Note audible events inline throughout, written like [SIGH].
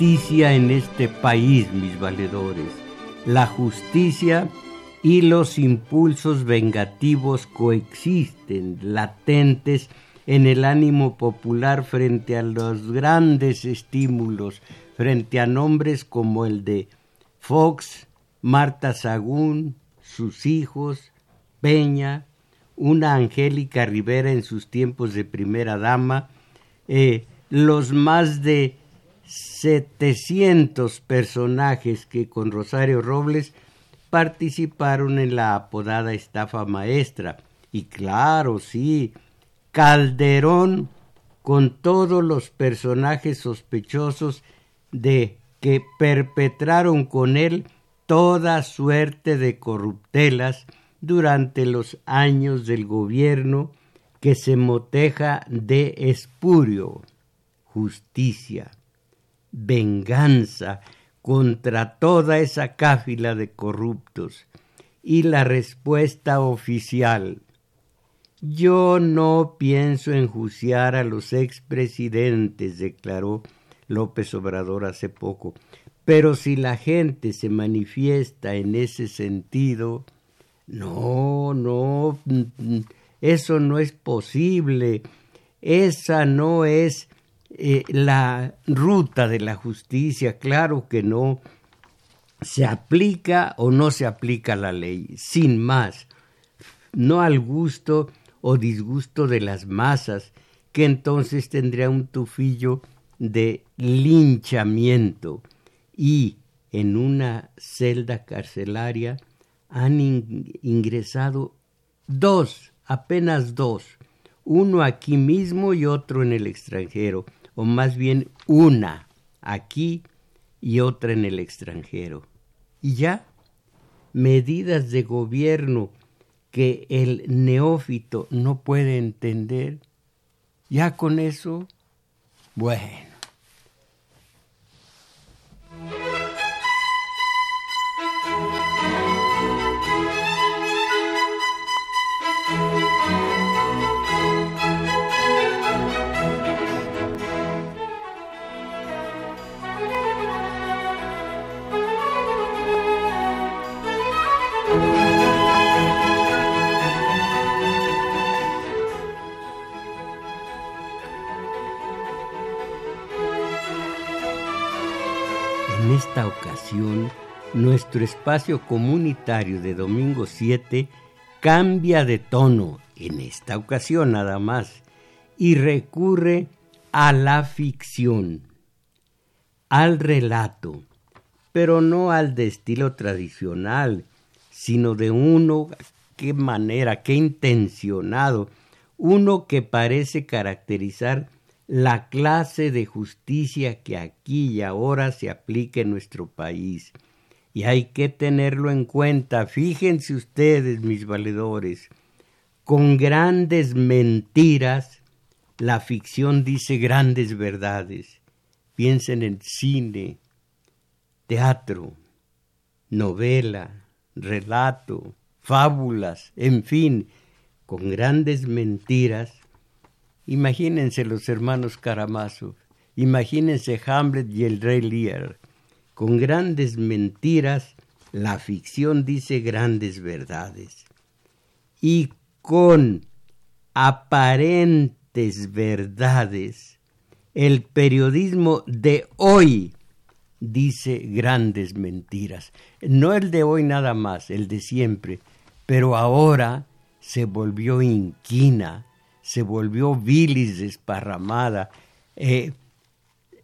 Justicia en este país, mis valedores, la justicia y los impulsos vengativos coexisten, latentes en el ánimo popular frente a los grandes estímulos, frente a nombres como el de Fox, Marta Sagún, sus hijos, Peña, una Angélica Rivera en sus tiempos de primera dama, eh, los más de 700 personajes que con Rosario Robles participaron en la apodada estafa maestra. Y claro, sí, Calderón con todos los personajes sospechosos de que perpetraron con él toda suerte de corruptelas durante los años del gobierno que se moteja de espurio, justicia, venganza contra toda esa cáfila de corruptos. Y la respuesta oficial. Yo no pienso enjuiciar a los expresidentes, declaró López Obrador hace poco. Pero si la gente se manifiesta en ese sentido, no, no, eso no es posible. Esa no es eh, la ruta de la justicia, claro que no, se aplica o no se aplica la ley, sin más, no al gusto o disgusto de las masas, que entonces tendría un tufillo de linchamiento. Y en una celda carcelaria han ingresado dos, apenas dos, uno aquí mismo y otro en el extranjero o más bien una aquí y otra en el extranjero. Y ya, medidas de gobierno que el neófito no puede entender, ya con eso, bueno. Esta ocasión, nuestro espacio comunitario de domingo 7 cambia de tono, en esta ocasión nada más, y recurre a la ficción, al relato, pero no al de estilo tradicional, sino de uno, qué manera, qué intencionado, uno que parece caracterizar la clase de justicia que aquí y ahora se aplica en nuestro país. Y hay que tenerlo en cuenta. Fíjense ustedes, mis valedores, con grandes mentiras, la ficción dice grandes verdades. Piensen en cine, teatro, novela, relato, fábulas, en fin, con grandes mentiras Imagínense los hermanos Karamazov, imagínense Hamlet y el rey Lear. Con grandes mentiras, la ficción dice grandes verdades. Y con aparentes verdades, el periodismo de hoy dice grandes mentiras. No el de hoy nada más, el de siempre, pero ahora se volvió inquina, se volvió bilis desparramada. Eh,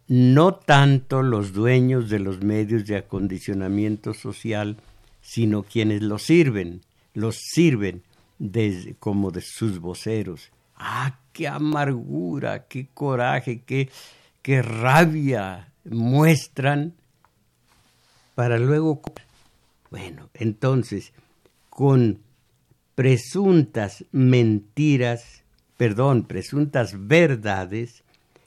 no tanto los dueños de los medios de acondicionamiento social sino quienes los sirven, los sirven como de sus voceros. ¡Ah, qué amargura, qué coraje, qué, qué rabia muestran para luego... Bueno, entonces, con presuntas mentiras, perdón, presuntas verdades,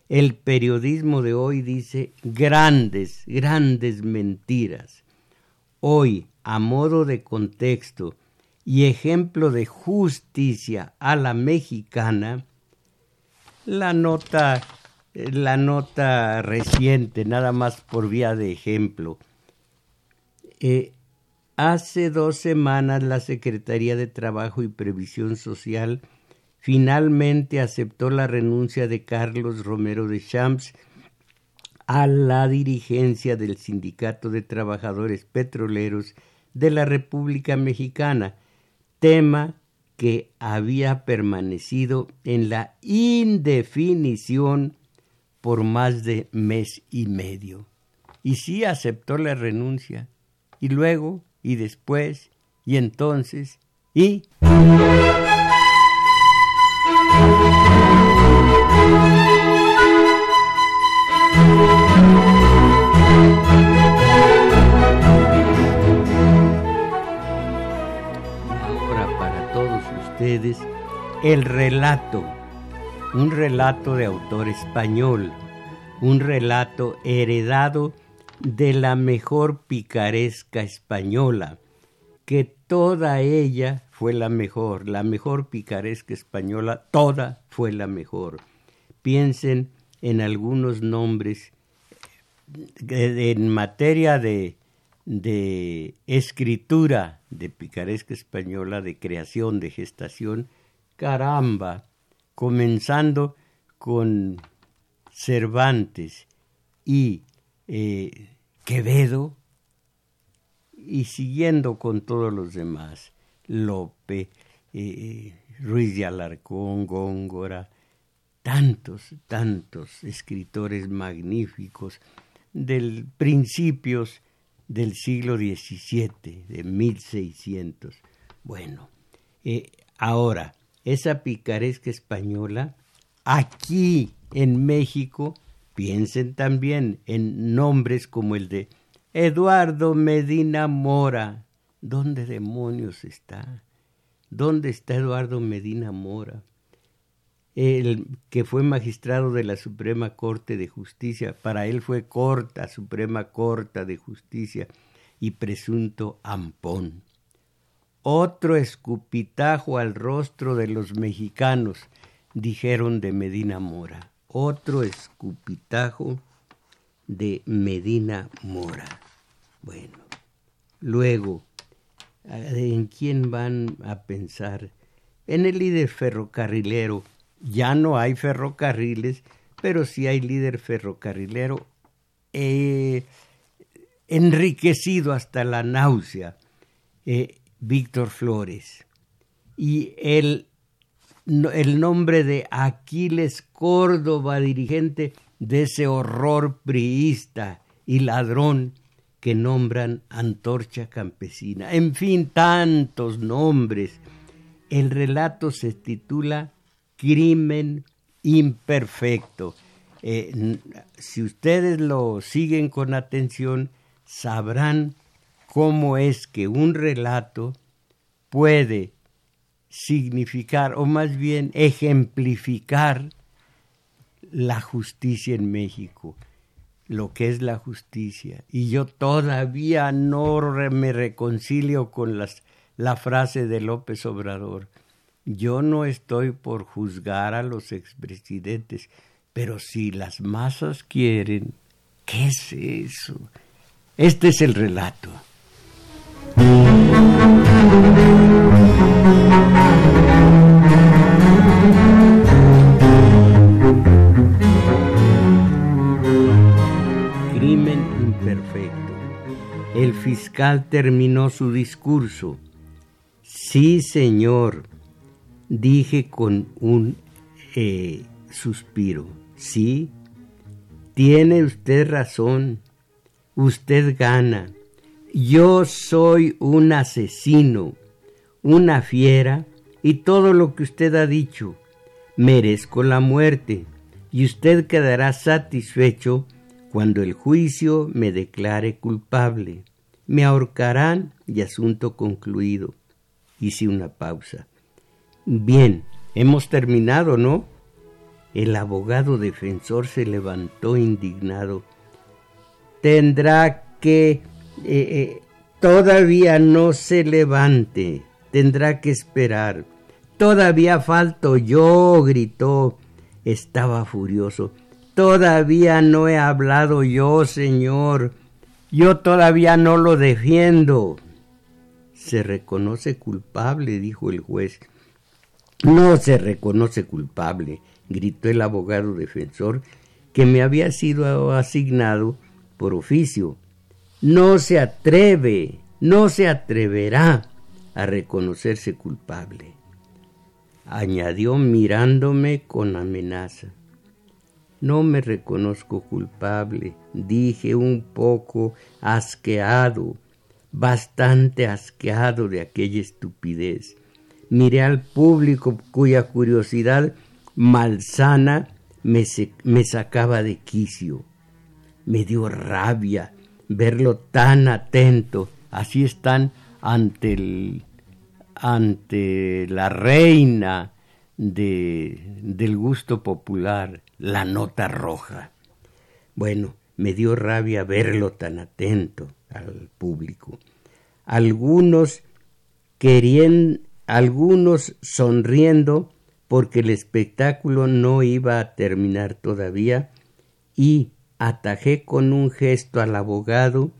el periodismo de hoy dice grandes, grandes mentiras. Hoy, a modo de contexto y ejemplo de justicia a la mexicana, la nota, la nota reciente, nada más por vía de ejemplo. Eh, hace dos semanas la Secretaría de Trabajo y Previsión Social finalmente aceptó la renuncia de Carlos Romero de Champs a la dirigencia del Sindicato de Trabajadores Petroleros de la República Mexicana, tema que había permanecido en la indefinición por más de mes y medio. Y sí aceptó la renuncia. Y luego, y después, y entonces, y... el relato, un relato de autor español, un relato heredado de la mejor picaresca española, que toda ella fue la mejor, la mejor picaresca española, toda fue la mejor. Piensen en algunos nombres en materia de, de escritura de picaresca española, de creación, de gestación, caramba, comenzando con Cervantes y eh, Quevedo y siguiendo con todos los demás, Lope, eh, Ruiz de Alarcón, Góngora, tantos, tantos escritores magníficos del principios del siglo XVII, de 1600. Bueno, eh, ahora, esa picaresca española, aquí en México, piensen también en nombres como el de Eduardo Medina Mora. ¿Dónde demonios está? ¿Dónde está Eduardo Medina Mora? El que fue magistrado de la Suprema Corte de Justicia, para él fue corta, Suprema Corte de Justicia y presunto ampón. Otro escupitajo al rostro de los mexicanos, dijeron de Medina Mora. Otro escupitajo de Medina Mora. Bueno, luego, ¿en quién van a pensar? En el líder ferrocarrilero ya no hay ferrocarriles, pero sí hay líder ferrocarrilero eh, enriquecido hasta la náusea, eh, Víctor Flores. Y el, el nombre de Aquiles Córdoba, dirigente de ese horror priista y ladrón que nombran antorcha campesina. En fin, tantos nombres. El relato se titula crimen imperfecto. Eh, si ustedes lo siguen con atención, sabrán cómo es que un relato puede significar, o más bien ejemplificar, la justicia en México, lo que es la justicia. Y yo todavía no me reconcilio con las, la frase de López Obrador. Yo no estoy por juzgar a los expresidentes, pero si las masas quieren, ¿qué es eso? Este es el relato. Crimen imperfecto. El fiscal terminó su discurso. Sí, señor, dije con un eh, suspiro, sí, tiene usted razón, usted gana, Yo soy un asesino, una fiera, y todo lo que usted ha dicho. Merezco la muerte, y usted quedará satisfecho cuando el juicio me declare culpable. Me ahorcarán y asunto concluido. Hice una pausa. Bien, hemos terminado, ¿no? El abogado defensor se levantó indignado. Tendrá que... Eh, eh, todavía no se levante. Tendrá que esperar. Todavía falto yo, gritó. Estaba furioso. Todavía no he hablado yo, señor. Yo todavía no lo defiendo. Se reconoce culpable, dijo el juez. No se reconoce culpable, gritó el abogado defensor, que me había sido asignado por oficio. No se atreve, no se atreverá a reconocerse culpable, añadió mirándome con amenaza. No me reconozco culpable, dije un poco asqueado, bastante asqueado de aquella estupidez. Miré al público cuya curiosidad malsana me, me sacaba de quicio. Me dio rabia verlo tan atento. Así están ante, el, ante la reina de, del gusto popular, la nota roja. Bueno, me dio rabia verlo tan atento al público. Algunos querían, algunos sonriendo porque el espectáculo no iba a terminar todavía y atajé con un gesto al abogado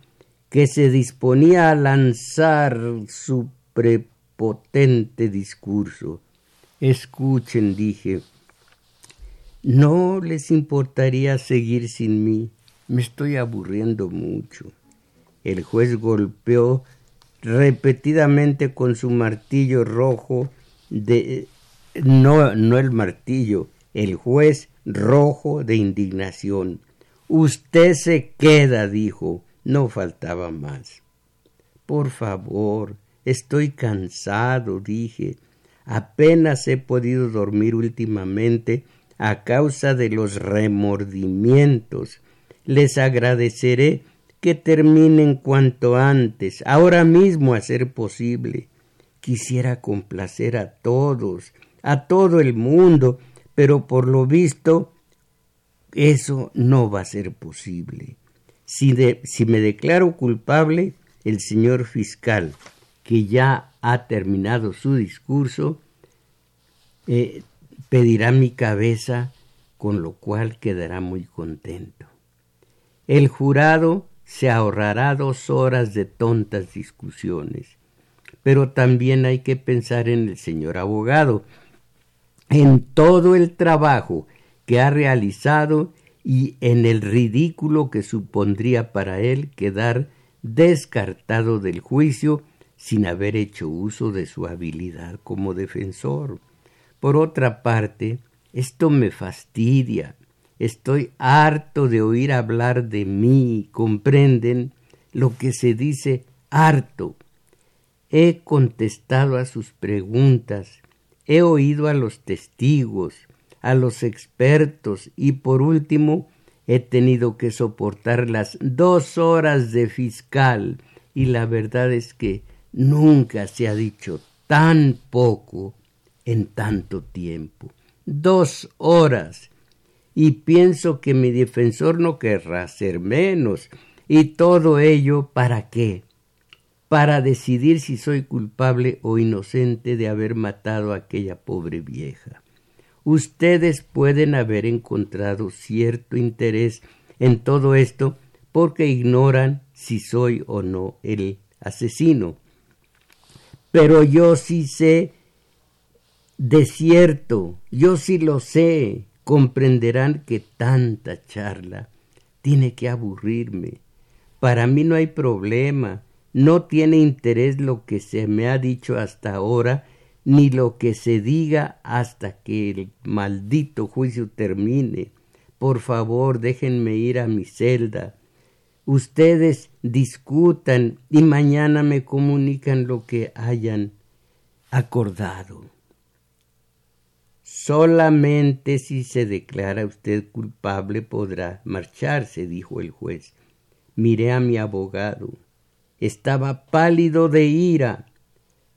que se disponía a lanzar su prepotente discurso. Escuchen, dije, no les importaría seguir sin mí. Me estoy aburriendo mucho. El juez golpeó repetidamente con su martillo rojo de no no el martillo, el juez rojo de indignación. Usted se queda, dijo. No faltaba más. Por favor, estoy cansado, dije. Apenas he podido dormir últimamente a causa de los remordimientos. Les agradeceré que terminen cuanto antes, ahora mismo a ser posible. Quisiera complacer a todos, a todo el mundo, pero por lo visto eso no va a ser posible. Si, si me declaro culpable, el señor fiscal, que ya ha terminado su discurso, eh, pedirá mi cabeza, con lo cual quedará muy contento. El jurado se ahorrará dos horas de tontas discusiones, pero también hay que pensar en el señor abogado, en todo el trabajo que ha realizado y en el ridículo que supondría para él quedar descartado del juicio sin haber hecho uso de su habilidad como defensor. Por otra parte, esto me fastidia. Estoy harto de oír hablar de mí, comprenden lo que se dice harto. He contestado a sus preguntas, he oído a los testigos, a los expertos y por último he tenido que soportar las dos horas de fiscal y la verdad es que nunca se ha dicho tan poco en tanto tiempo. Dos horas. Y pienso que mi defensor no querrá ser menos. Y todo ello ¿para qué? Para decidir si soy culpable o inocente de haber matado a aquella pobre vieja. Ustedes pueden haber encontrado cierto interés en todo esto porque ignoran si soy o no el asesino. Pero yo sí sé de cierto, yo sí lo sé, comprenderán que tanta charla tiene que aburrirme. Para mí no hay problema, no tiene interés lo que se me ha dicho hasta ahora, ni lo que se diga hasta que el maldito juicio termine. Por favor, déjenme ir a mi celda. ustedes discutan y mañana me comunican lo que hayan acordado. Solamente si se declara usted culpable podrá marcharse, dijo el juez. Miré a mi abogado. Estaba pálido de ira.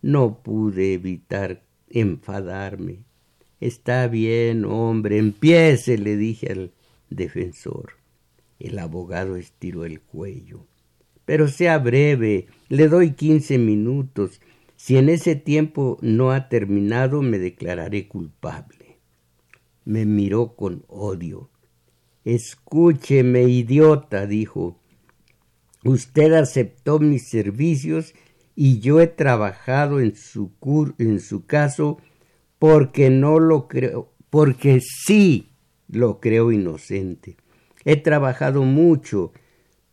No pude evitar enfadarme. Está bien, hombre, empiece, le dije al defensor. El abogado estiró el cuello. Pero sea breve, le doy quince minutos. Si en ese tiempo no ha terminado, me declararé culpable. Me miró con odio. Escúcheme, idiota, dijo. Usted aceptó mis servicios y yo he trabajado en su, caso porque no lo creo, porque sí lo creo inocente. He trabajado mucho,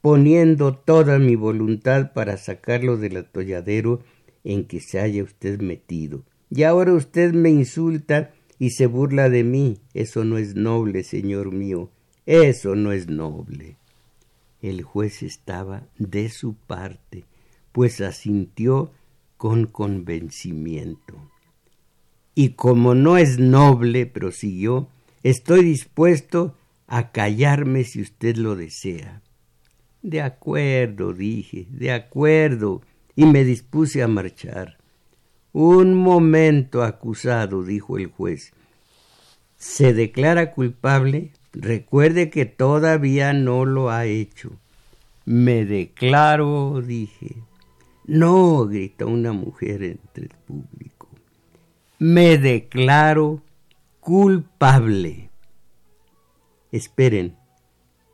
poniendo toda mi voluntad para sacarlo del atolladero en que se haya usted metido. Y ahora usted me insulta y se burla de mí. Eso no es noble, señor mío. Eso no es noble. El juez estaba de su parte, pues asintió con convencimiento. Y como no es noble, prosiguió, estoy dispuesto a callarme si usted lo desea. De acuerdo, dije, de acuerdo, y me dispuse a marchar. Un momento, acusado, dijo el juez. ¿Se declara culpable? Recuerde que todavía no lo ha hecho. Me declaro, dije. No, gritó una mujer entre el público. Me declaro culpable. Esperen,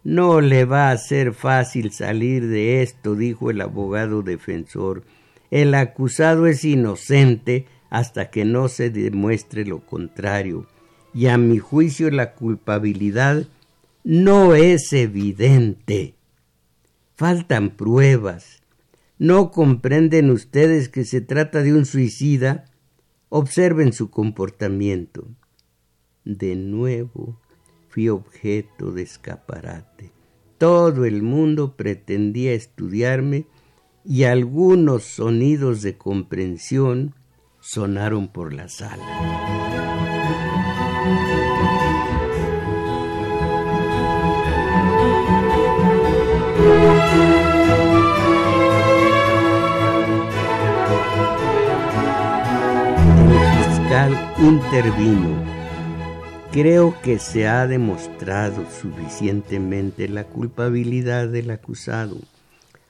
no le va a ser fácil salir de esto, dijo el abogado defensor. El acusado es inocente hasta que no se demuestre lo contrario, y a mi juicio la culpabilidad no es evidente. Faltan pruebas. ¿No comprenden ustedes que se trata de un suicida? Observen su comportamiento. De nuevo, fui objeto de escaparate. Todo el mundo pretendía estudiarme y algunos sonidos de comprensión sonaron por la sala. El fiscal intervino Creo que se ha demostrado suficientemente la culpabilidad del acusado.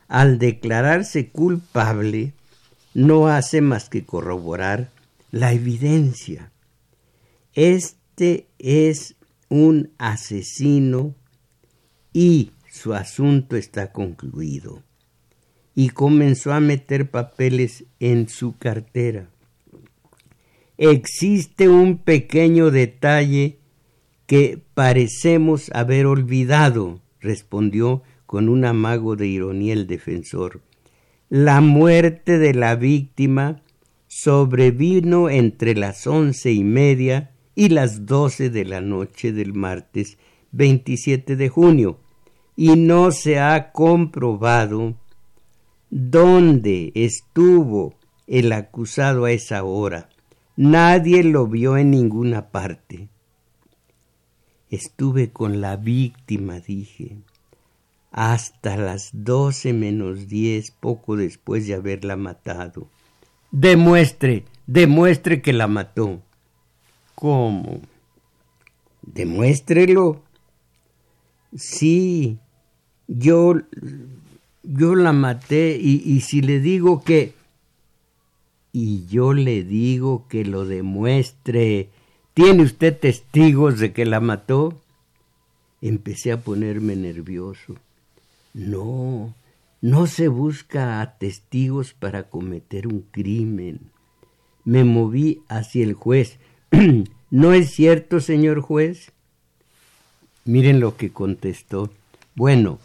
Al declararse culpable, no hace más que corroborar la evidencia. Este es un asesino y su asunto está concluido. Y comenzó a meter papeles en su cartera existe un pequeño detalle que parecemos haber olvidado, respondió con un amago de ironía el defensor. La muerte de la víctima sobrevino entre las once y media y las doce de la noche del martes 27 de junio, y no se ha comprobado dónde estuvo el acusado a esa hora. Nadie lo vio en ninguna parte. Estuve con la víctima, dije, hasta las doce menos diez, poco después de haberla matado. Demuestre, demuestre que la mató. ¿Cómo? Demuéstrelo. Sí, yo, yo la maté y, y si le digo que y yo le digo que lo demuestre. ¿Tiene usted testigos de que la mató? Empecé a ponerme nervioso. No, no se busca a testigos para cometer un crimen. Me moví hacia el juez. [CLEARS THROAT] ¿No es cierto, señor juez? Miren lo que contestó. Bueno,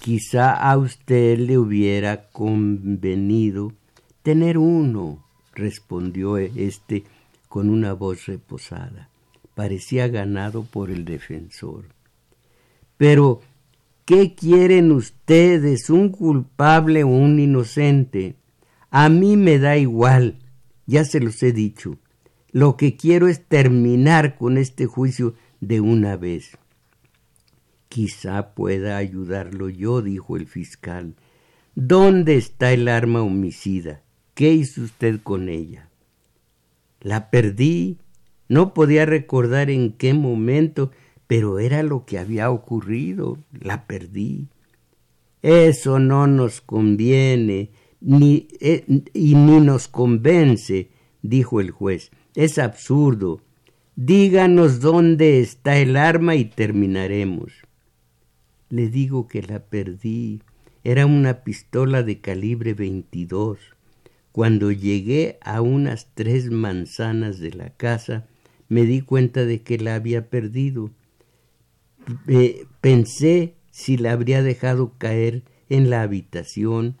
quizá a usted le hubiera convenido Tener uno, respondió éste con una voz reposada. Parecía ganado por el defensor. Pero, ¿Qué quieren ustedes, un culpable o un inocente? A mí me da igual, ya se los he dicho. Lo que quiero es terminar con este juicio de una vez. Quizá pueda ayudarlo yo, dijo el fiscal. ¿Dónde está el arma homicida? ¿Qué hizo usted con ella? La perdí. No podía recordar en qué momento, pero era lo que había ocurrido. La perdí. Eso no nos conviene ni, eh, y ni nos convence, dijo el juez. Es absurdo. Díganos dónde está el arma y terminaremos. Le digo que la perdí. Era una pistola de calibre 22. Cuando llegué a unas tres manzanas de la casa, me di cuenta de que la había perdido. Pensé si la habría dejado caer en la habitación,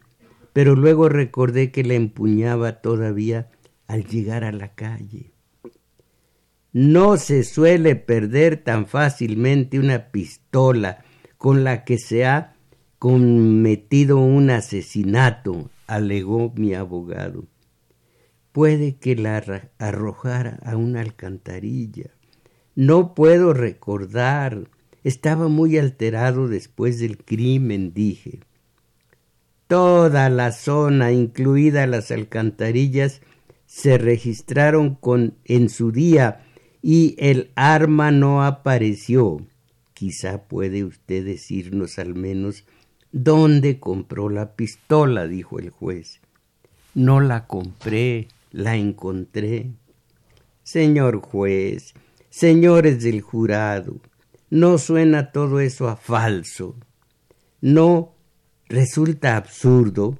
pero luego recordé que la empuñaba todavía al llegar a la calle. No se suele perder tan fácilmente una pistola con la que se ha cometido un asesinato, alegó mi abogado. Puede que la arrojara a una alcantarilla. No puedo recordar. Estaba muy alterado después del crimen, dije. Toda la zona, incluidas las alcantarillas, se registraron con en su día y el arma no apareció. Quizá puede usted decirnos al menos dónde compró la pistola, dijo el juez. No la compré, la encontré. Señor juez, señores del jurado, no suena todo eso a falso. No resulta absurdo,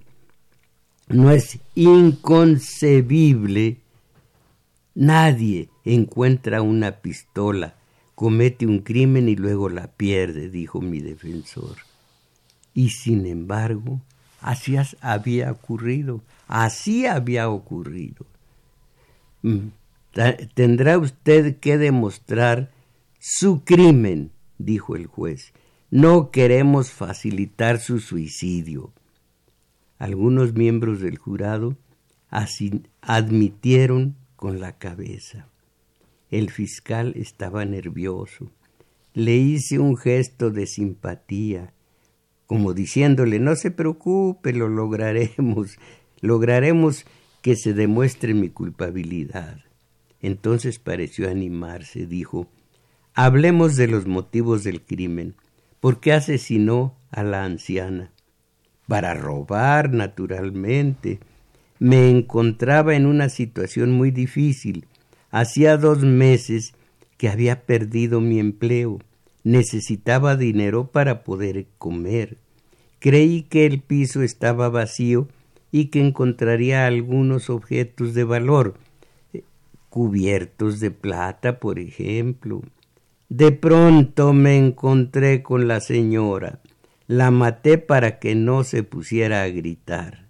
no es inconcebible. Nadie encuentra una pistola, comete un crimen y luego la pierde, dijo mi defensor. Y sin embargo, así había ocurrido, así había ocurrido. Mm, tendrá usted que demostrar su crimen, dijo el juez. No queremos facilitar su suicidio. Algunos miembros del jurado admitieron con la cabeza. El fiscal estaba nervioso. Le hice un gesto de simpatía, como diciéndole no se preocupe, lo lograremos, lograremos que se demuestre mi culpabilidad. Entonces pareció animarse, dijo Hablemos de los motivos del crimen. ¿Por qué asesinó a la anciana? Para robar, naturalmente. Me encontraba en una situación muy difícil Hacía dos meses que había perdido mi empleo. Necesitaba dinero para poder comer. Creí que el piso estaba vacío y que encontraría algunos objetos de valor, cubiertos de plata, por ejemplo. De pronto me encontré con la señora. La maté para que no se pusiera a gritar.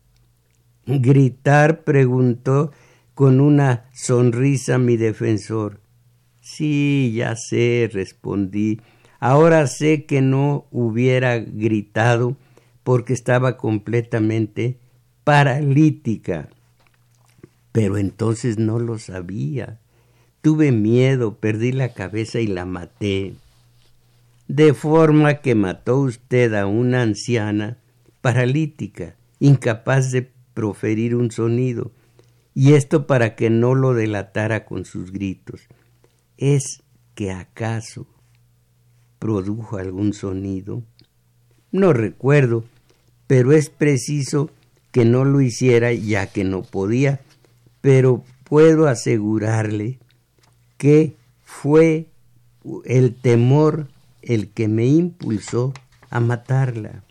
Gritar, preguntó con una sonrisa mi defensor. Sí, ya sé, respondí. Ahora sé que no hubiera gritado porque estaba completamente paralítica. Pero entonces no lo sabía. Tuve miedo, perdí la cabeza y la maté. De forma que mató usted a una anciana paralítica, incapaz de proferir un sonido, y esto para que no lo delatara con sus gritos. ¿Es que acaso produjo algún sonido? No recuerdo, pero es preciso que no lo hiciera ya que no podía, pero puedo asegurarle que fue el temor el que me impulsó a matarla.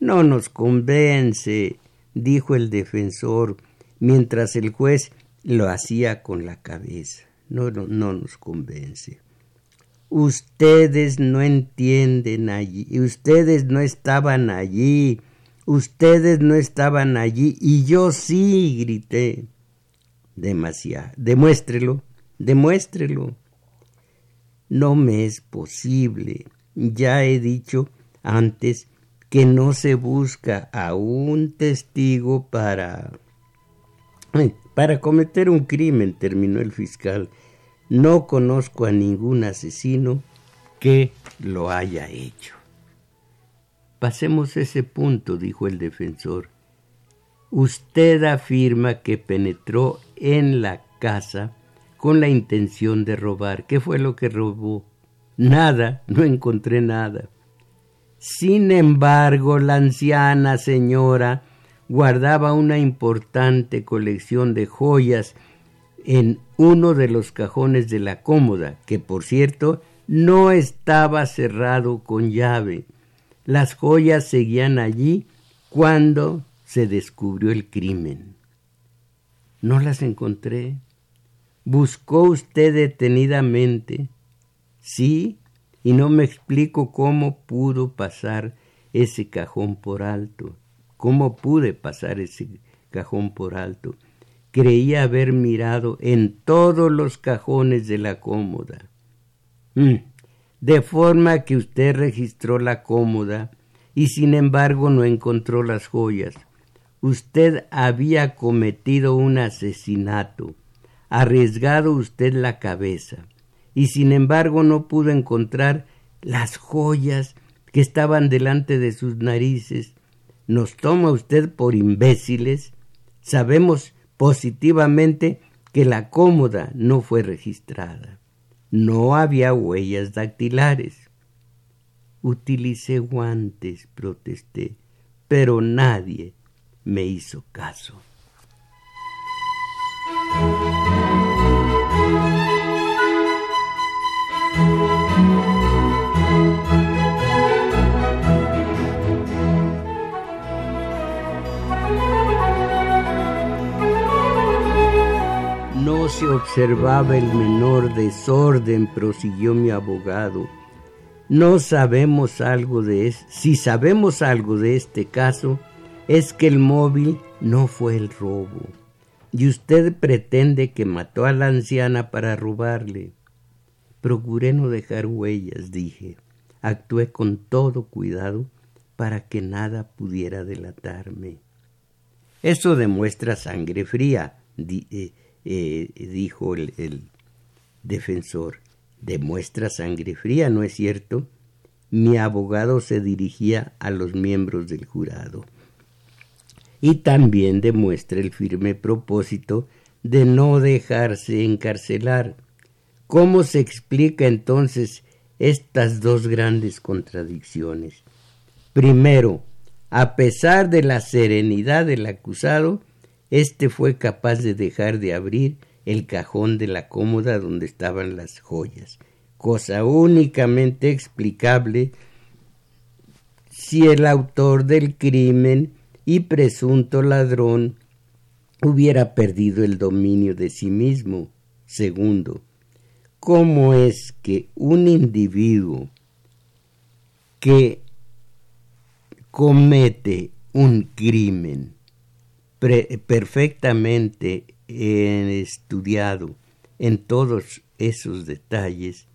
No nos convence, dijo el defensor, mientras el juez lo hacía con la cabeza. No, no, no nos convence. Ustedes no entienden allí, ustedes no estaban allí, ustedes no estaban allí y yo sí grité. Demasiado. Demuéstrelo, demuéstrelo. No me es posible. Ya he dicho antes que no se busca a un testigo para para cometer un crimen, terminó el fiscal. No conozco a ningún asesino que lo haya hecho. Pasemos ese punto, dijo el defensor. Usted afirma que penetró en la casa con la intención de robar. ¿Qué fue lo que robó? Nada, no encontré nada. Sin embargo, la anciana señora guardaba una importante colección de joyas en uno de los cajones de la cómoda, que por cierto no estaba cerrado con llave. Las joyas seguían allí cuando se descubrió el crimen. No las encontré. Buscó usted detenidamente. Sí, y no me explico cómo pudo pasar ese cajón por alto. ¿Cómo pude pasar ese cajón por alto? Creía haber mirado en todos los cajones de la cómoda. Mm, de forma que usted registró la cómoda y sin embargo no encontró las joyas. Usted había cometido un asesinato, arriesgado usted la cabeza, y sin embargo no pudo encontrar las joyas que estaban delante de sus narices nos toma usted por imbéciles, sabemos positivamente que la cómoda no fue registrada. No había huellas dactilares. Utilicé guantes, protesté, pero nadie me hizo caso. Se observaba el menor desorden, prosiguió mi abogado. No sabemos algo de eso. Si sabemos algo de este caso, es que el móvil no fue el robo. Y usted pretende que mató a la anciana para robarle. Procuré no dejar huellas, dije. Actué con todo cuidado para que nada pudiera delatarme. Eso demuestra sangre fría, eh, eh, dijo el, el defensor, demuestra sangre fría, ¿no es cierto? Mi abogado se dirigía a los miembros del jurado. Y también demuestra el firme propósito de no dejarse encarcelar. ¿Cómo se explica entonces estas dos grandes contradicciones? Primero, a pesar de la serenidad del acusado, este fue capaz de dejar de abrir el cajón de la cómoda donde estaban las joyas, cosa únicamente explicable si el autor del crimen y presunto ladrón hubiera perdido el dominio de sí mismo. Segundo, ¿cómo es que un individuo que comete un crimen perfectamente estudiado en todos esos detalles,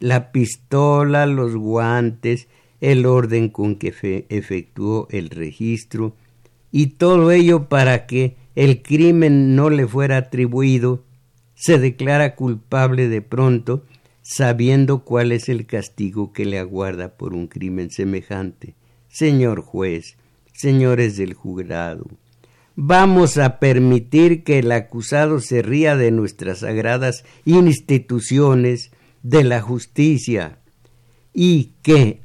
la pistola, los guantes, el orden con que efectuó el registro, y todo ello para que el crimen no le fuera atribuido, se declara culpable de pronto, sabiendo cuál es el castigo que le aguarda por un crimen semejante. Señor juez, señores del jurado, vamos a permitir que el acusado se ría de nuestras sagradas instituciones de la justicia y que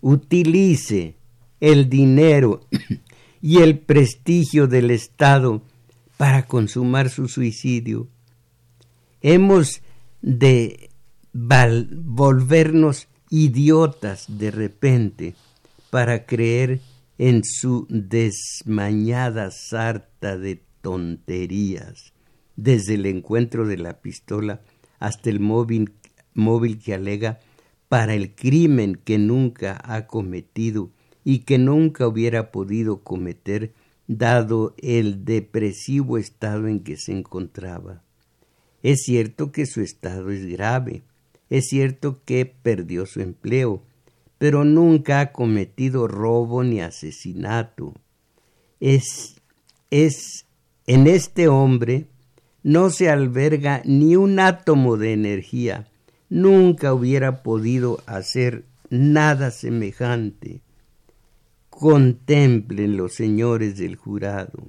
utilice el dinero y el prestigio del Estado para consumar su suicidio. Hemos de volvernos idiotas de repente para creer en su desmañada sarta de tonterías, desde el encuentro de la pistola hasta el móvil, móvil que alega para el crimen que nunca ha cometido y que nunca hubiera podido cometer dado el depresivo estado en que se encontraba. Es cierto que su estado es grave, es cierto que perdió su empleo, pero nunca ha cometido robo ni asesinato. Es, es en este hombre no se alberga ni un átomo de energía. Nunca hubiera podido hacer nada semejante. Contemplen los señores del jurado,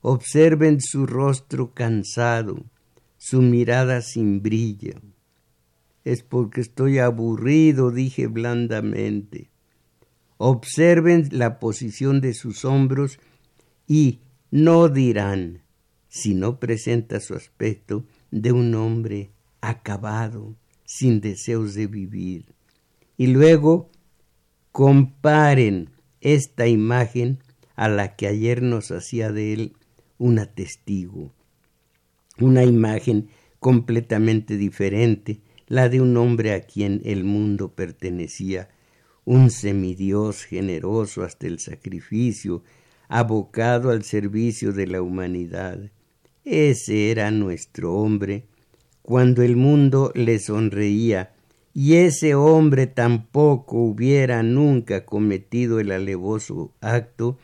observen su rostro cansado, su mirada sin brillo. Es porque estoy aburrido, dije blandamente. Observen la posición de sus hombros y no dirán, si no presenta su aspecto de un hombre acabado, sin deseos de vivir. Y luego comparen esta imagen a la que ayer nos hacía de él una testigo, una imagen completamente diferente, la de un hombre a quien el mundo pertenecía, un semidios generoso hasta el sacrificio, abocado al servicio de la humanidad. Ese era nuestro hombre, cuando el mundo le sonreía, y ese hombre tampoco hubiera nunca cometido el alevoso acto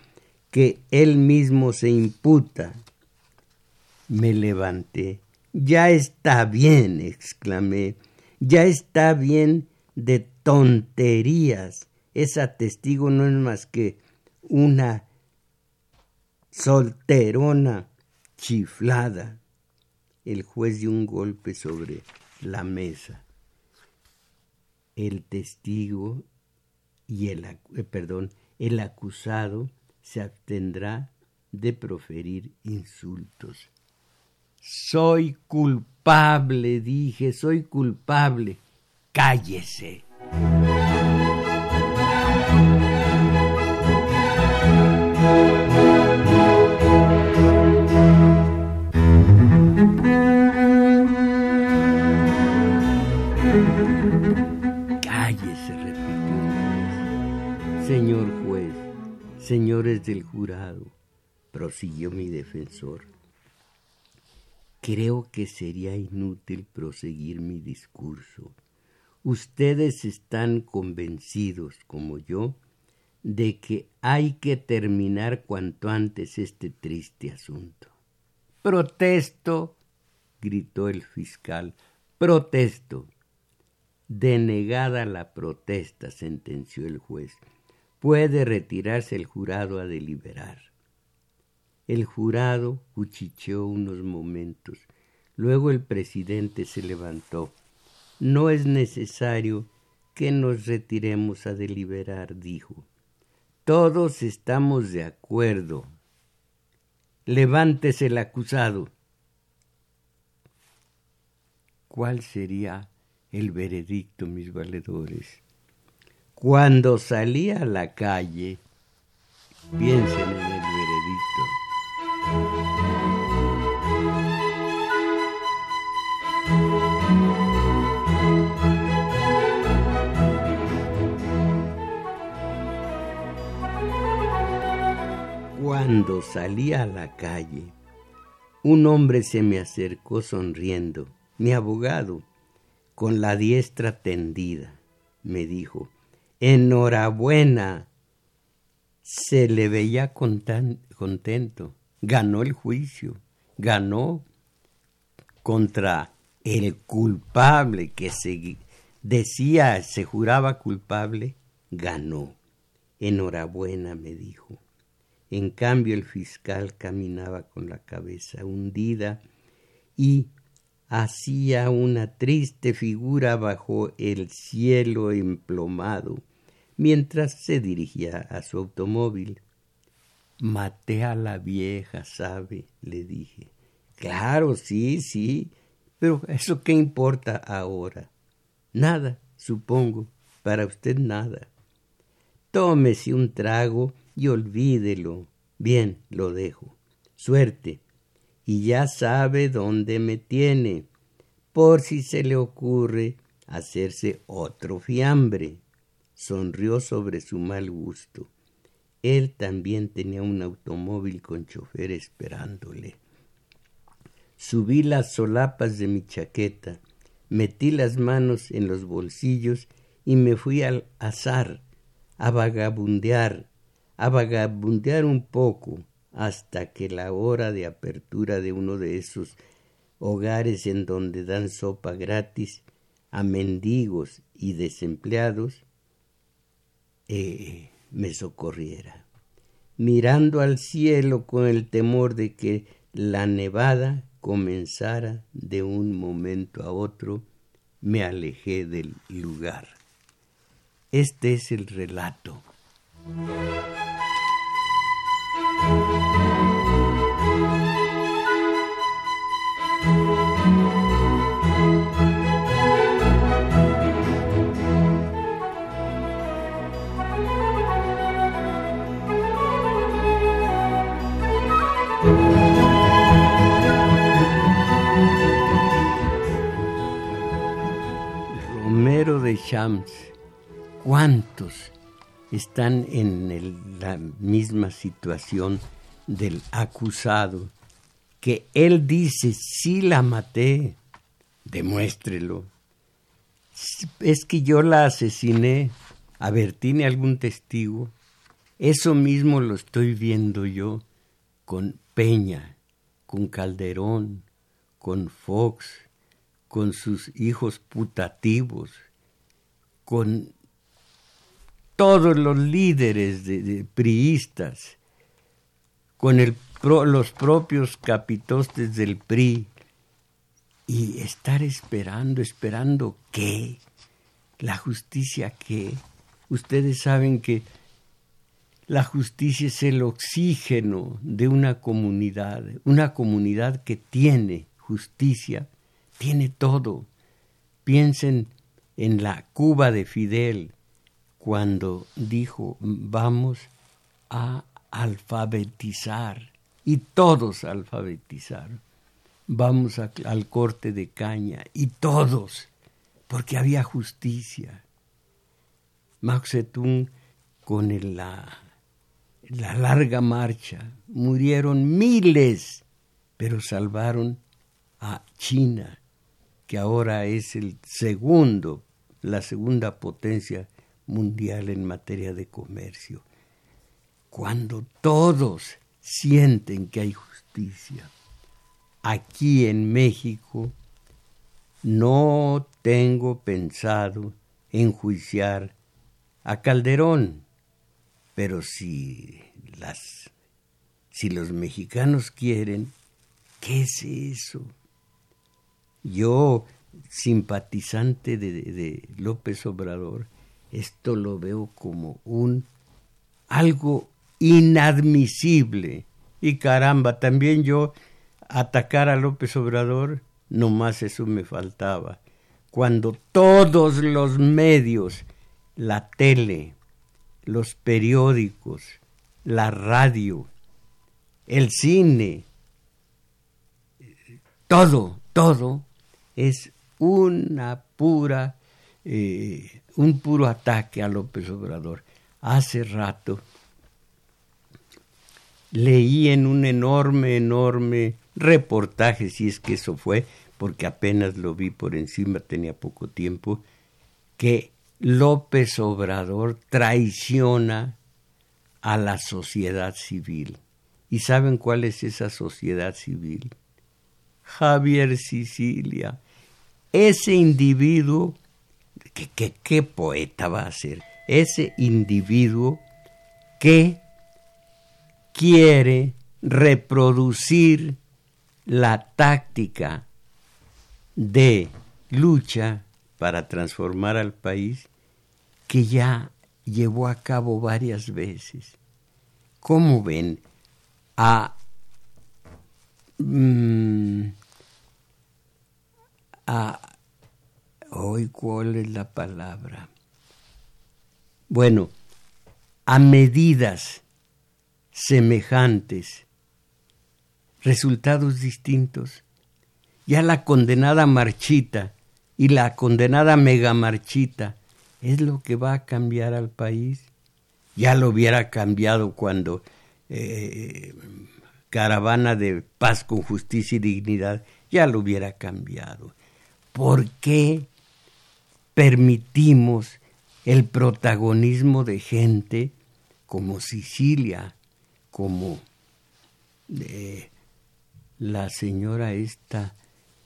que él mismo se imputa. Me levanté. Ya está bien, exclamé. Ya está bien de tonterías. Esa testigo no es más que una solterona chiflada. El juez dio un golpe sobre la mesa el testigo y el, eh, perdón, el acusado se abstendrá de proferir insultos. Soy culpable, dije, soy culpable. Cállese. Señor juez, señores del jurado, prosiguió mi defensor, creo que sería inútil proseguir mi discurso. Ustedes están convencidos, como yo, de que hay que terminar cuanto antes este triste asunto. Protesto, gritó el fiscal, protesto. Denegada la protesta, sentenció el juez puede retirarse el jurado a deliberar. El jurado cuchicheó unos momentos. Luego el presidente se levantó. No es necesario que nos retiremos a deliberar, dijo. Todos estamos de acuerdo. Levántese el acusado. ¿Cuál sería el veredicto, mis valedores? Cuando salí a la calle, piensen en Cuando salí a la calle, un hombre se me acercó sonriendo, mi abogado, con la diestra tendida. Me dijo, Enhorabuena. Se le veía contento. Ganó el juicio. Ganó contra el culpable que se decía, se juraba culpable. Ganó. Enhorabuena, me dijo. En cambio el fiscal caminaba con la cabeza hundida y hacía una triste figura bajo el cielo emplomado mientras se dirigía a su automóvil. Maté a la vieja, ¿sabe? le dije. Claro, sí, sí. Pero ¿eso qué importa ahora? Nada, supongo. Para usted nada. Tómese un trago y olvídelo. Bien, lo dejo. Suerte. Y ya sabe dónde me tiene, por si se le ocurre hacerse otro fiambre sonrió sobre su mal gusto. Él también tenía un automóvil con chofer esperándole. Subí las solapas de mi chaqueta, metí las manos en los bolsillos y me fui al azar a vagabundear, a vagabundear un poco hasta que la hora de apertura de uno de esos hogares en donde dan sopa gratis a mendigos y desempleados eh, me socorriera, mirando al cielo con el temor de que la nevada comenzara de un momento a otro, me alejé del lugar. Este es el relato. ¿Cuántos están en la misma situación del acusado? Que él dice, sí la maté, demuéstrelo. Es que yo la asesiné. A ver, ¿tiene algún testigo? Eso mismo lo estoy viendo yo con Peña, con Calderón, con Fox, con sus hijos putativos, con todos los líderes de, priistas, con los propios capitostes del PRI, y estar esperando, esperando qué, la justicia qué. Ustedes saben que la justicia es el oxígeno de una comunidad, una comunidad que tiene justicia, tiene todo. Piensen en la Cuba de Fidel, cuando dijo vamos a alfabetizar, y todos alfabetizar, vamos al corte de caña, y todos, porque había justicia. Mao Zedong con la la larga marcha, murieron miles, pero salvaron a China, que ahora es el segundo, la segunda potencia mundial en materia de comercio. Cuando todos sienten que hay justicia, aquí en México no tengo pensado enjuiciar a Calderón pero si las si los mexicanos quieren, ¿qué es eso? Yo, simpatizante de, López Obrador, esto lo veo como un algo inadmisible. Y caramba, también yo atacar a López Obrador, nomás eso me faltaba. Cuando todos los medios, la tele, los periódicos, la radio, el cine, todo, todo es una pura, eh, un puro ataque a López Obrador. Hace rato leí en un enorme, enorme reportaje, si es que eso fue, porque apenas lo vi por encima, tenía poco tiempo, que López Obrador traiciona a la sociedad civil. ¿Y saben cuál es esa sociedad civil? Javier Sicilia. Ese individuo, ¿qué, poeta va a ser? Ese individuo que quiere reproducir la táctica de lucha para transformar al país que ya llevó a cabo varias veces. ¿Cómo ven a, mm, a hoy cuál es la palabra? Bueno, a medidas semejantes, resultados distintos. Ya la condenada marchita y la condenada megamarchita es lo que va a cambiar al país. Ya lo hubiera cambiado cuando eh, Caravana de Paz con Justicia y Dignidad ya lo hubiera cambiado. ¿Por qué permitimos el protagonismo de gente como Sicilia, como eh, la señora esta,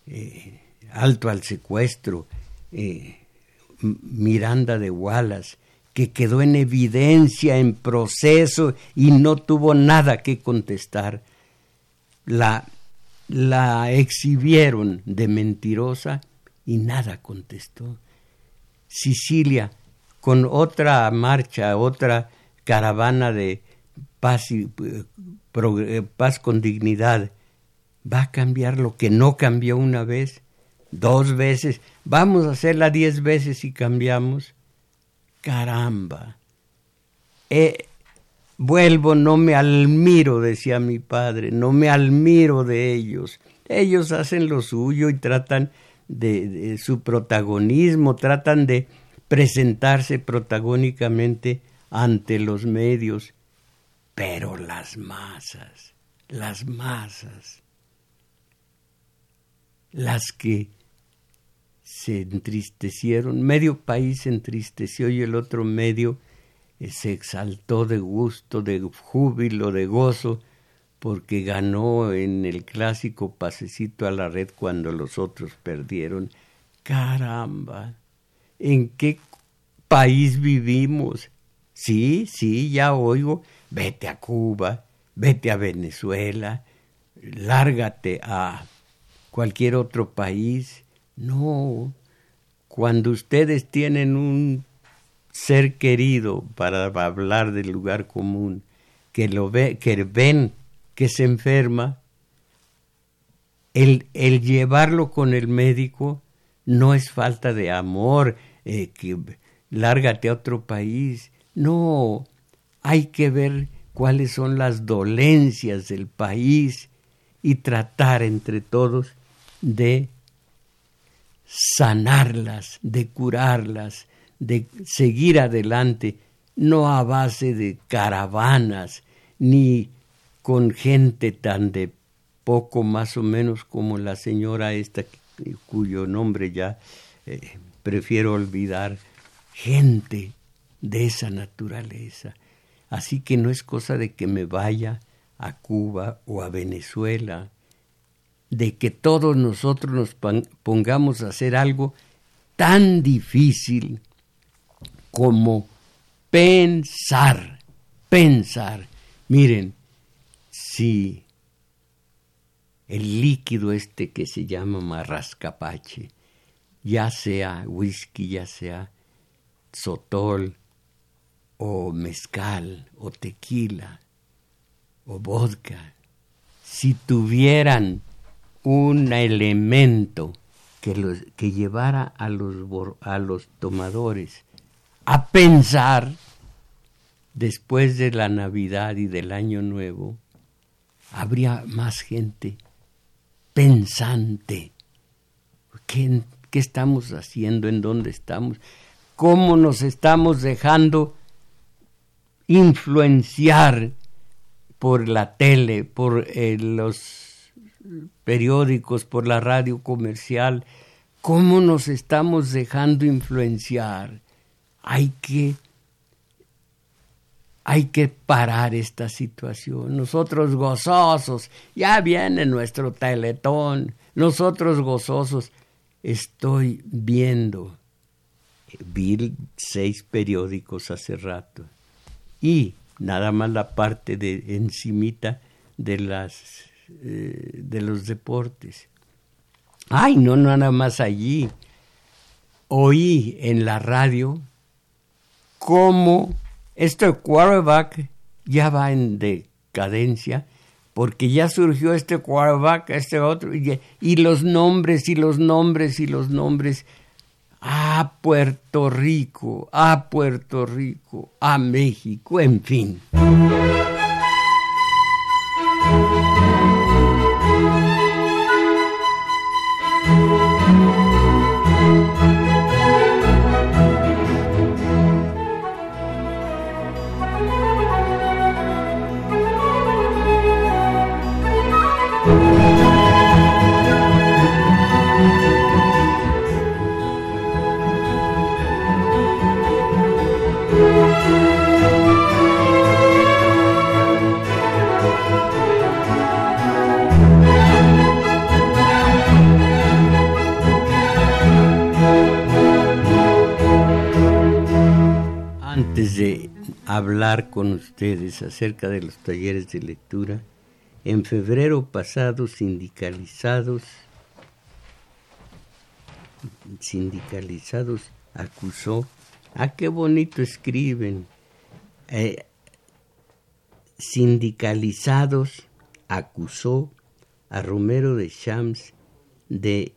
eh, alto al secuestro, eh, Miranda de Wallace, que quedó en evidencia, en proceso y no tuvo nada que contestar. La, la exhibieron de mentirosa y nada contestó. Sicilia, con otra marcha, otra caravana de eh, paz con dignidad, va a cambiar lo que no cambió una vez, dos veces, vamos a hacerla diez veces y cambiamos. Caramba. Eh, vuelvo, no me admiro, decía mi padre, no me admiro de ellos. Ellos hacen lo suyo y tratan de, su protagonismo, tratan de presentarse protagónicamente ante los medios, pero las masas, las masas, las que se entristecieron, medio país se entristeció y el otro medio eh, se exaltó de gusto, de júbilo, de gozo, porque ganó en el clásico pasecito a la red cuando los otros perdieron. Caramba, ¿en qué país vivimos? Sí, sí, ya oigo, vete a Cuba, vete a Venezuela, lárgate a cualquier otro país. No, cuando ustedes tienen un ser querido para hablar del lugar común, que lo ve, que ven que se enferma, el, el llevarlo con el médico no es falta de amor, eh, que lárgate a otro país, no, hay que ver cuáles son las dolencias del país y tratar entre todos de sanarlas, de curarlas, de seguir adelante, no a base de caravanas, ni con gente tan de poco más o menos como la señora esta cuyo nombre ya eh, prefiero olvidar, gente de esa naturaleza. Así que no es cosa de que me vaya a Cuba o a Venezuela, de que todos nosotros nos pongamos a hacer algo tan difícil como pensar, pensar. Miren, si el líquido este que se llama marrascapache, ya sea whisky, ya sea sotol, o mezcal, o tequila, o vodka, si tuvieran un elemento que, los, que llevara a los, a los tomadores a pensar después de la Navidad y del Año Nuevo, habría más gente pensante. ¿Qué, ¿Qué, estamos haciendo? ¿En dónde estamos? ¿Cómo nos estamos dejando influenciar por la tele, por eh, los periódicos, por la radio comercial, cómo nos estamos dejando influenciar. Hay que hay que parar esta situación. Nosotros gozosos, ya viene nuestro teletón, nosotros gozosos. Estoy viendo, vi seis periódicos hace rato y nada más la parte de encimita de las eh, de los deportes. Ay, no nada más allí. Oí en la radio cómo este quarterback ya va en decadencia porque ya surgió este quarterback, este otro, y, y los nombres y los nombres y los nombres a Puerto Rico, a Puerto Rico, a México, en fin. Ustedes acerca de los talleres de lectura. En febrero pasado, sindicalizados, sindicalizados acusó, ah, qué bonito escriben, eh, sindicalizados acusó a Romero de Shams de,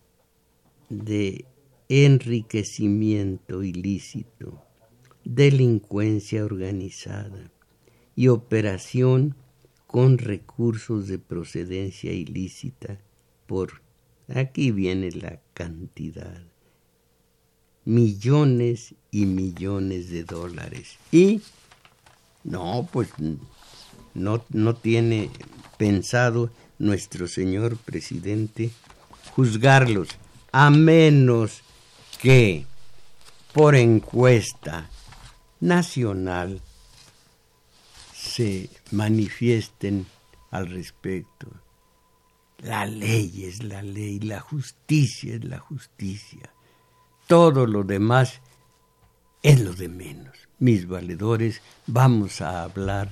de enriquecimiento ilícito, delincuencia organizada y operación con recursos de procedencia ilícita por, aquí viene la cantidad, millones y millones de dólares. Y no, pues no, no tiene pensado nuestro señor presidente juzgarlos, a menos que por encuesta nacional se manifiesten al respecto. La ley es la ley, la justicia es la justicia. Todo lo demás es lo de menos. Mis valedores, vamos a hablar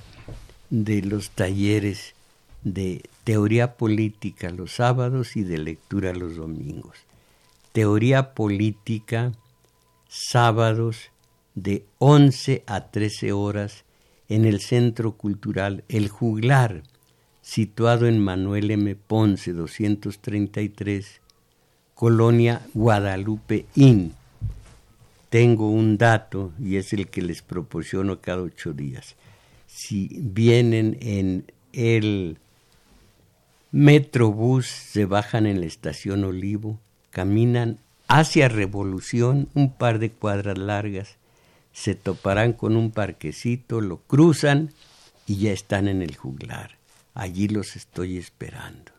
de los talleres de teoría política los sábados y de lectura los domingos. Teoría política, sábados de 11 a 13 horas en el Centro Cultural El Juglar, situado en Manuel M. Ponce 233, Colonia Guadalupe Inn. Tengo un dato y es el que les proporciono cada ocho días. Si vienen en el Metrobús, se bajan en la estación Olivo, caminan hacia Revolución un par de cuadras largas, se toparán con un parquecito, lo cruzan y ya están en el juglar. Allí los estoy esperando.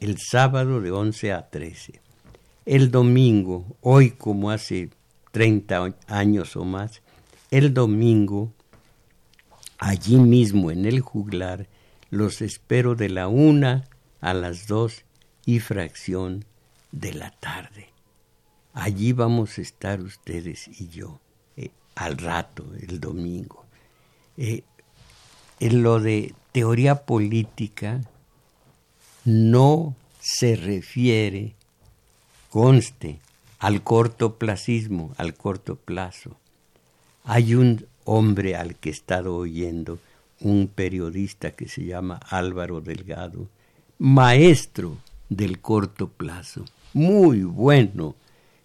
El sábado de 11 a 13. El domingo, hoy como hace 30 años o más, el domingo, allí mismo en el juglar, los espero de la una a las dos y fracción de la tarde. Allí vamos a estar ustedes y yo, al rato, el domingo. Eh, en lo de teoría política no se refiere, conste, al cortoplacismo, al corto plazo. Hay un hombre al que he estado oyendo un periodista que se llama Álvaro Delgado, maestro del corto plazo, muy bueno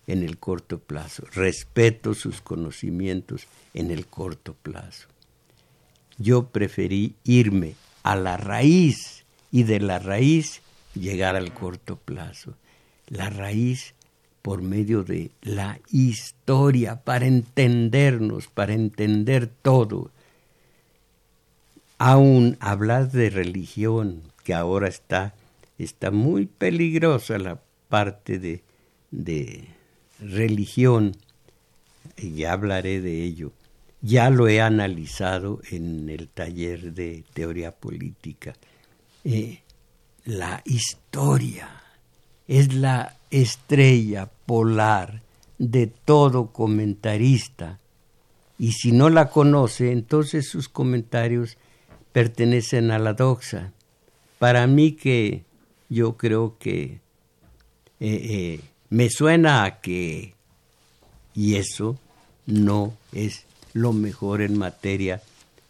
en el corto plazo, respeto sus conocimientos en el corto plazo. Yo preferí irme a la raíz y de la raíz llegar al corto plazo. La raíz por medio de la historia, para entendernos, para entender todo, aún hablar de religión, que ahora está, está muy peligrosa la parte de, de religión, ya hablaré de ello. Ya lo he analizado en el taller de teoría política. Eh, la historia es la estrella polar de todo comentarista y si no la conoce, entonces sus comentarios pertenecen a la doxa. Para mí que yo creo que eh, eh, me suena a que, y eso no es lo mejor en materia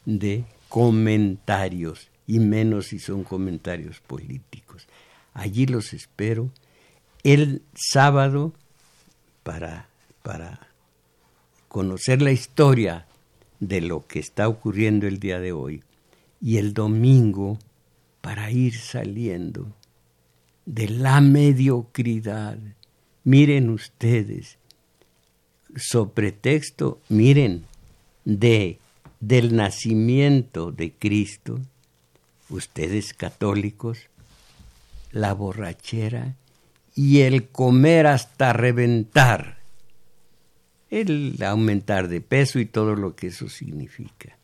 de comentarios, y menos si son comentarios políticos. Allí los espero el sábado para, para conocer la historia de lo que está ocurriendo el día de hoy y el domingo para ir saliendo de la mediocridad. Miren ustedes, sobre texto, miren, de del nacimiento de Cristo, ustedes católicos, la borrachera y el comer hasta reventar, el aumentar de peso y todo lo que eso significa.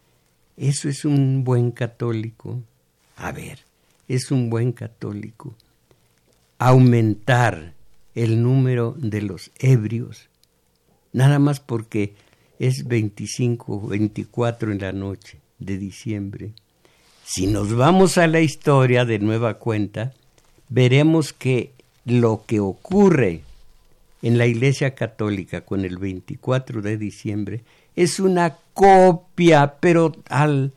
¿Eso es un buen católico? A ver, es un buen católico. Aumentar el número de los ebrios, nada más porque es 25, 24 en la noche de diciembre. Si nos vamos a la historia de nueva cuenta, veremos que lo que ocurre en la Iglesia Católica con el 24 de diciembre es una copia, pero al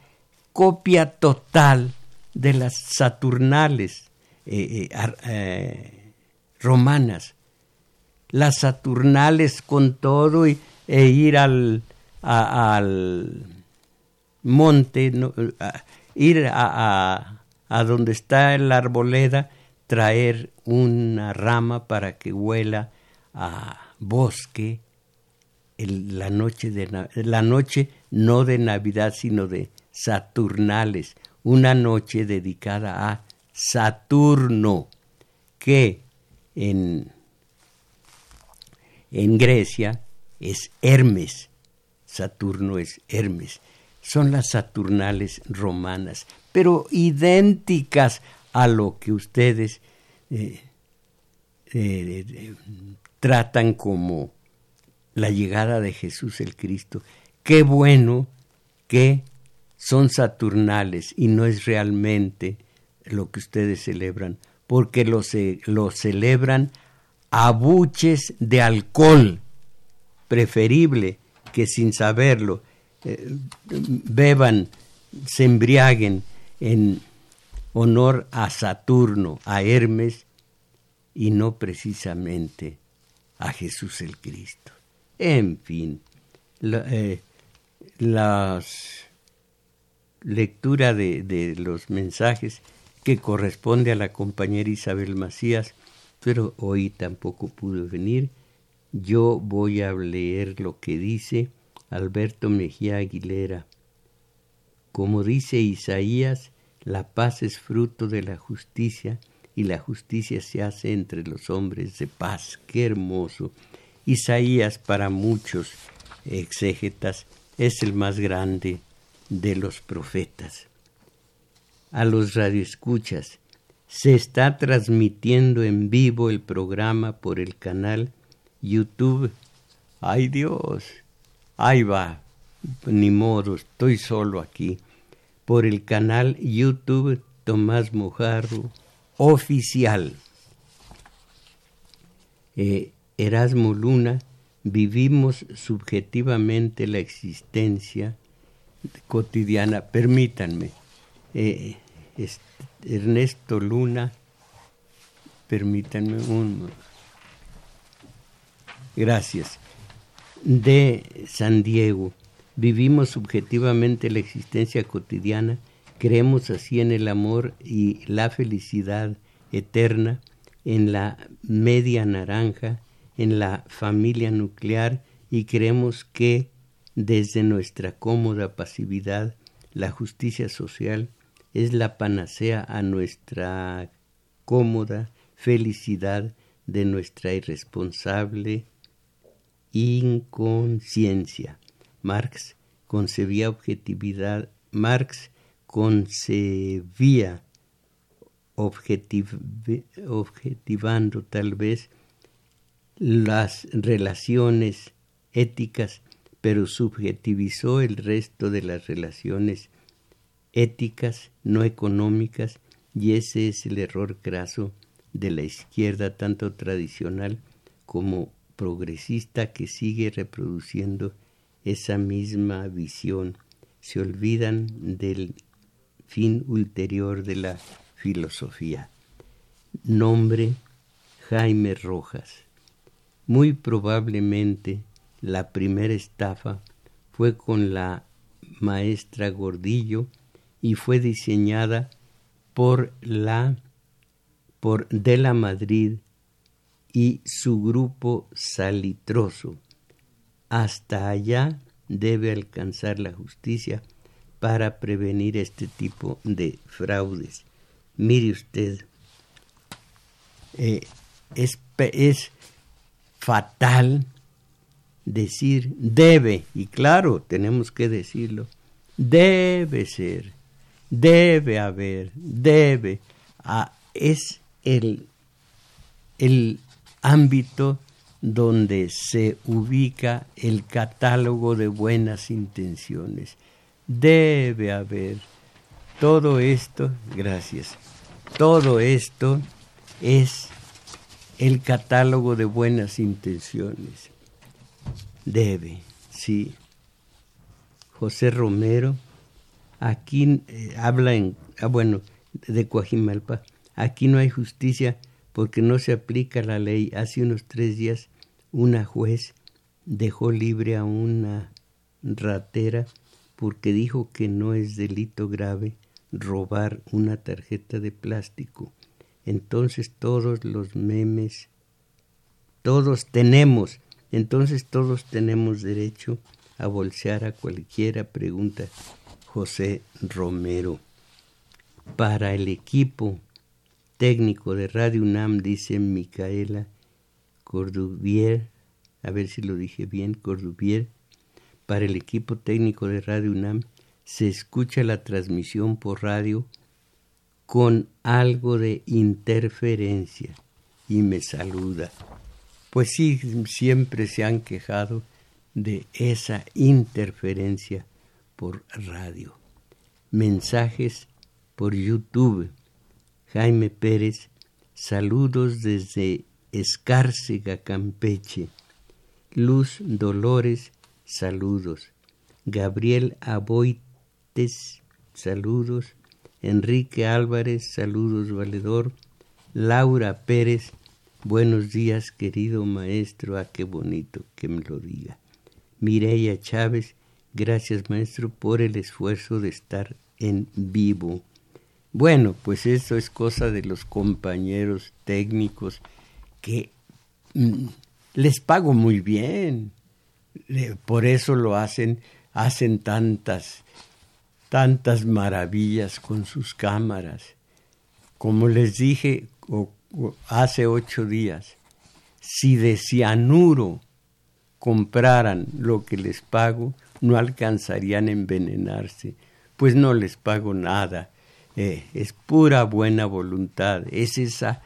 copia total de las Saturnales eh, eh, eh, romanas. Las Saturnales con todo y, e ir al, al monte, ir a, a, donde está la arboleda, traer una rama para que huela a bosque la noche de la noche no de Navidad sino de Saturnales, una noche dedicada a Saturno, que en, Grecia es Hermes, Saturno es Hermes, son las Saturnales romanas, pero idénticas a lo que ustedes eh, eh, tratan como la llegada de Jesús el Cristo. Qué bueno que son saturnales y no es realmente lo que ustedes celebran, porque lo, lo celebran a buches de alcohol, preferible que sin saberlo eh, beban, se embriaguen en honor a Saturno, a Hermes y no precisamente a Jesús el Cristo. En fin, la, eh, las lectura de, de, los mensajes que corresponde a la compañera Isabel Macías, pero hoy tampoco pudo venir. Yo voy a leer lo que dice Alberto Mejía Aguilera. Como dice Isaías, la paz es fruto de la justicia y la justicia se hace entre los hombres de paz. Qué hermoso. Isaías para muchos exégetas es el más grande de los profetas. A los radioescuchas, se está transmitiendo en vivo el programa por el canal YouTube. ¡Ay Dios! Ahí va. Ni modo, estoy solo aquí. Por el canal YouTube Tomás Mojarro oficial. Eh, Erasmo Luna, vivimos subjetivamente la existencia cotidiana. Permítanme, eh, Ernesto Luna, permítanme un... Gracias. De San Diego, vivimos subjetivamente la existencia cotidiana Creemos así en el amor y la felicidad eterna, en la media naranja, en la familia nuclear y creemos que desde nuestra cómoda pasividad la justicia social es la panacea a nuestra cómoda felicidad de nuestra irresponsable inconsciencia. Marx concebía objetividad, Marx concebía objetivando tal vez las relaciones éticas, pero subjetivizó el resto de las relaciones éticas, no económicas, y ese es el error graso de la izquierda tanto tradicional como progresista que sigue reproduciendo esa misma visión. Se olvidan del fin ulterior de la filosofía. Nombre Jaime Rojas. Muy probablemente la primera estafa fue con la maestra Gordillo y fue diseñada por la por de la Madrid y su grupo salitroso. Hasta allá debe alcanzar la justicia para prevenir este tipo de fraudes. Mire usted, eh, es, es fatal decir debe, y claro, tenemos que decirlo, debe ser, debe haber, debe, ah, es el, el ámbito donde se ubica el catálogo de buenas intenciones. Debe haber todo esto, gracias, todo esto es el catálogo de buenas intenciones. Debe, sí. José Romero, aquí eh, habla en, ah, bueno, de Coajimalpa, aquí no hay justicia porque no se aplica la ley. Hace unos tres días una juez dejó libre a una ratera porque dijo que no es delito grave robar una tarjeta de plástico. Entonces todos los memes, todos tenemos, entonces todos tenemos derecho a bolsear a cualquiera pregunta. José Romero. Para el equipo técnico de Radio UNAM, dice Micaela Cordubier, a ver si lo dije bien, Cordubier, para el equipo técnico de Radio UNAM se escucha la transmisión por radio con algo de interferencia y me saluda. Pues sí, siempre se han quejado de esa interferencia por radio. Mensajes por YouTube. Jaime Pérez, saludos desde Escárcega, Campeche. Luz Dolores, saludos. Gabriel Aboites, saludos. Enrique Álvarez, saludos, valedor. Laura Pérez, buenos días, querido maestro. Ah, qué bonito que me lo diga. Mireya Chávez, gracias, maestro, por el esfuerzo de estar en vivo. Bueno, pues eso es cosa de los compañeros técnicos que mm, les pago muy bien. Por eso lo hacen, hacen tantas, tantas maravillas con sus cámaras. Como les dije hace ocho días, si de cianuro compraran lo que les pago, no alcanzarían a envenenarse, pues no les pago nada. Eh, es pura buena voluntad, es esa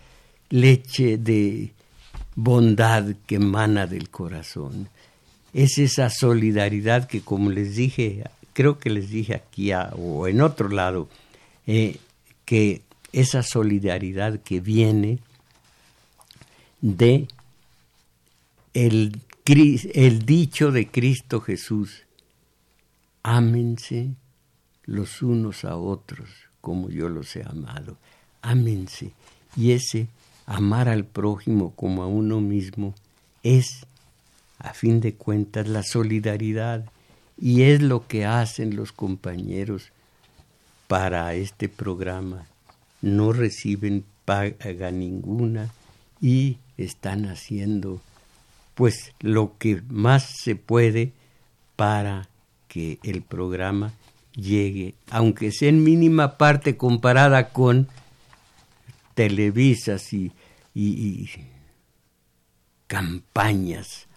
leche de bondad que emana del corazón, es esa solidaridad que como les dije, creo que les dije aquí o en otro lado, eh, que esa solidaridad que viene de el, el dicho de Cristo Jesús, ámense los unos a otros como yo los he amado. Ámense. Y ese amar al prójimo como a uno mismo es, a fin de cuentas, la solidaridad y es lo que hacen los compañeros para este programa. No reciben paga ninguna y están haciendo pues lo que más se puede para que el programa llegue, aunque sea en mínima parte comparada con televisas y, campañas,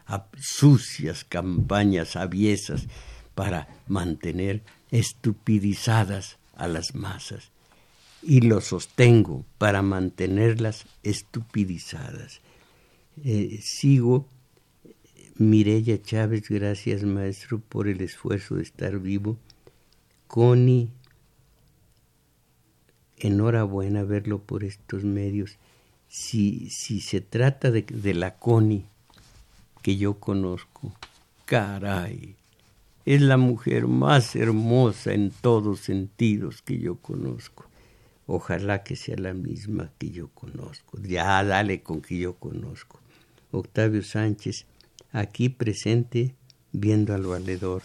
sucias campañas aviesas para mantener estupidizadas a las masas. Y lo sostengo para mantenerlas estupidizadas. Eh, sigo, Mireya Chávez, gracias maestro por el esfuerzo de estar vivo Connie, enhorabuena verlo por estos medios. Si, si se trata de, de la Connie que yo conozco, caray, es la mujer más hermosa en todos sentidos que yo conozco. Ojalá que sea la misma que yo conozco. Ya dale con que yo conozco. Octavio Sánchez, aquí presente, viendo al valedor.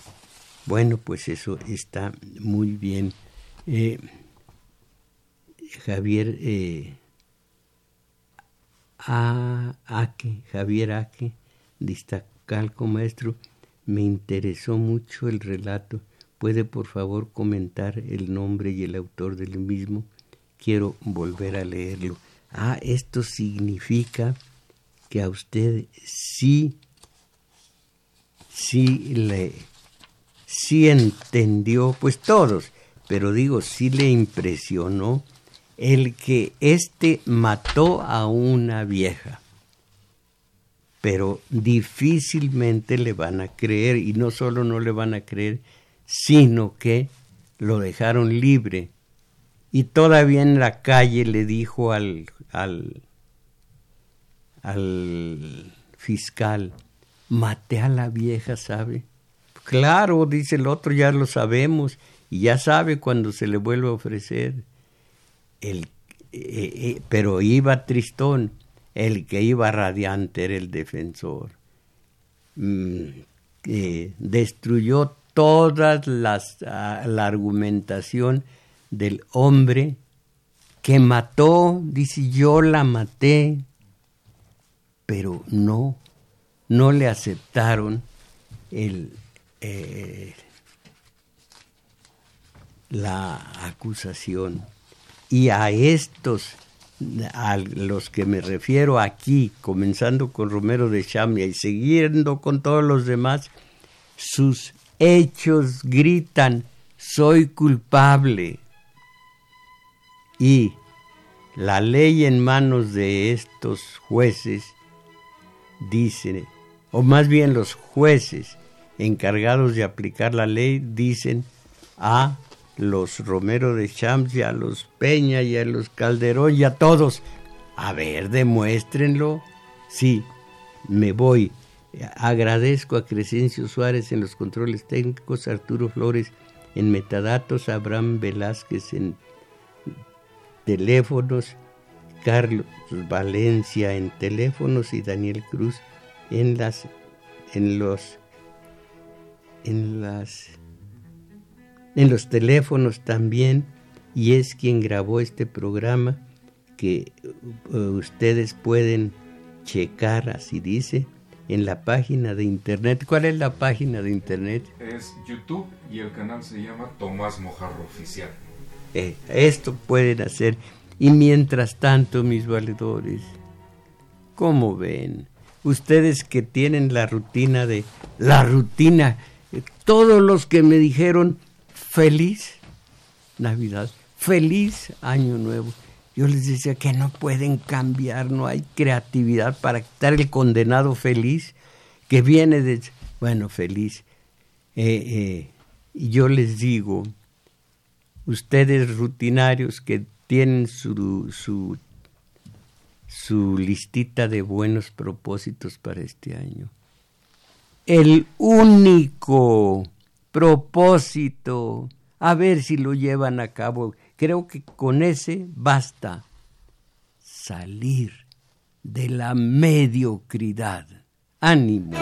Bueno, pues eso está muy bien. Eh, Javier eh, Aque, Javier Aque, Distacalco Maestro, me interesó mucho el relato. ¿Puede por favor comentar el nombre y el autor del mismo? Quiero volver a leerlo. Ah, esto significa que a usted sí, sí le sí entendió, pues todos, pero digo, sí le impresionó el que éste mató a una vieja. pero difícilmente le van a creer y no solo no le van a creer, sino que lo dejaron libre. Y todavía en la calle le dijo al, al, al fiscal, maté a la vieja, ¿sabe? Claro, dice el otro, ya lo sabemos, y ya sabe cuando se le vuelve a ofrecer. El, eh, eh, pero iba tristón, el que iba radiante era el defensor. Mm, destruyó toda las, la argumentación del hombre que mató, dice yo la maté, pero no, no le aceptaron eh, la acusación. Y a estos, a los que me refiero aquí, comenzando con Romero de Chamia y siguiendo con todos los demás, sus hechos gritan, soy culpable. Y la ley en manos de estos jueces dice, o más bien los jueces encargados de aplicar la ley dicen a los Romero de Champs y a los Peña y a los Calderón y a todos, a ver, demuéstrenlo. Sí, me voy Agradezco a Crescencio Suárez en los controles técnicos, Arturo Flores en metadatos, Abraham Velázquez en teléfonos, Carlos Valencia en teléfonos y Daniel Cruz en las en los en las en los teléfonos también y es quien grabó este programa que uh, ustedes pueden checar así dice en la página de internet. ¿Cuál es la página de internet? Es YouTube y el canal se llama Tomás Mojarro Oficial. Eh, esto pueden hacer. Y mientras tanto, mis valedores, ¿cómo ven? Ustedes que tienen la rutina de... La rutina. Eh, todos los que me dijeron feliz Navidad, feliz Año Nuevo. Yo les decía que no pueden cambiar, no hay creatividad para estar el condenado feliz que viene de... Bueno, feliz. Eh, eh, y yo les digo, ustedes rutinarios que tienen su, su, su listita de buenos propósitos para este año, el único propósito, a ver si lo llevan a cabo, Creo que con ese basta salir de la mediocridad. Ánimo.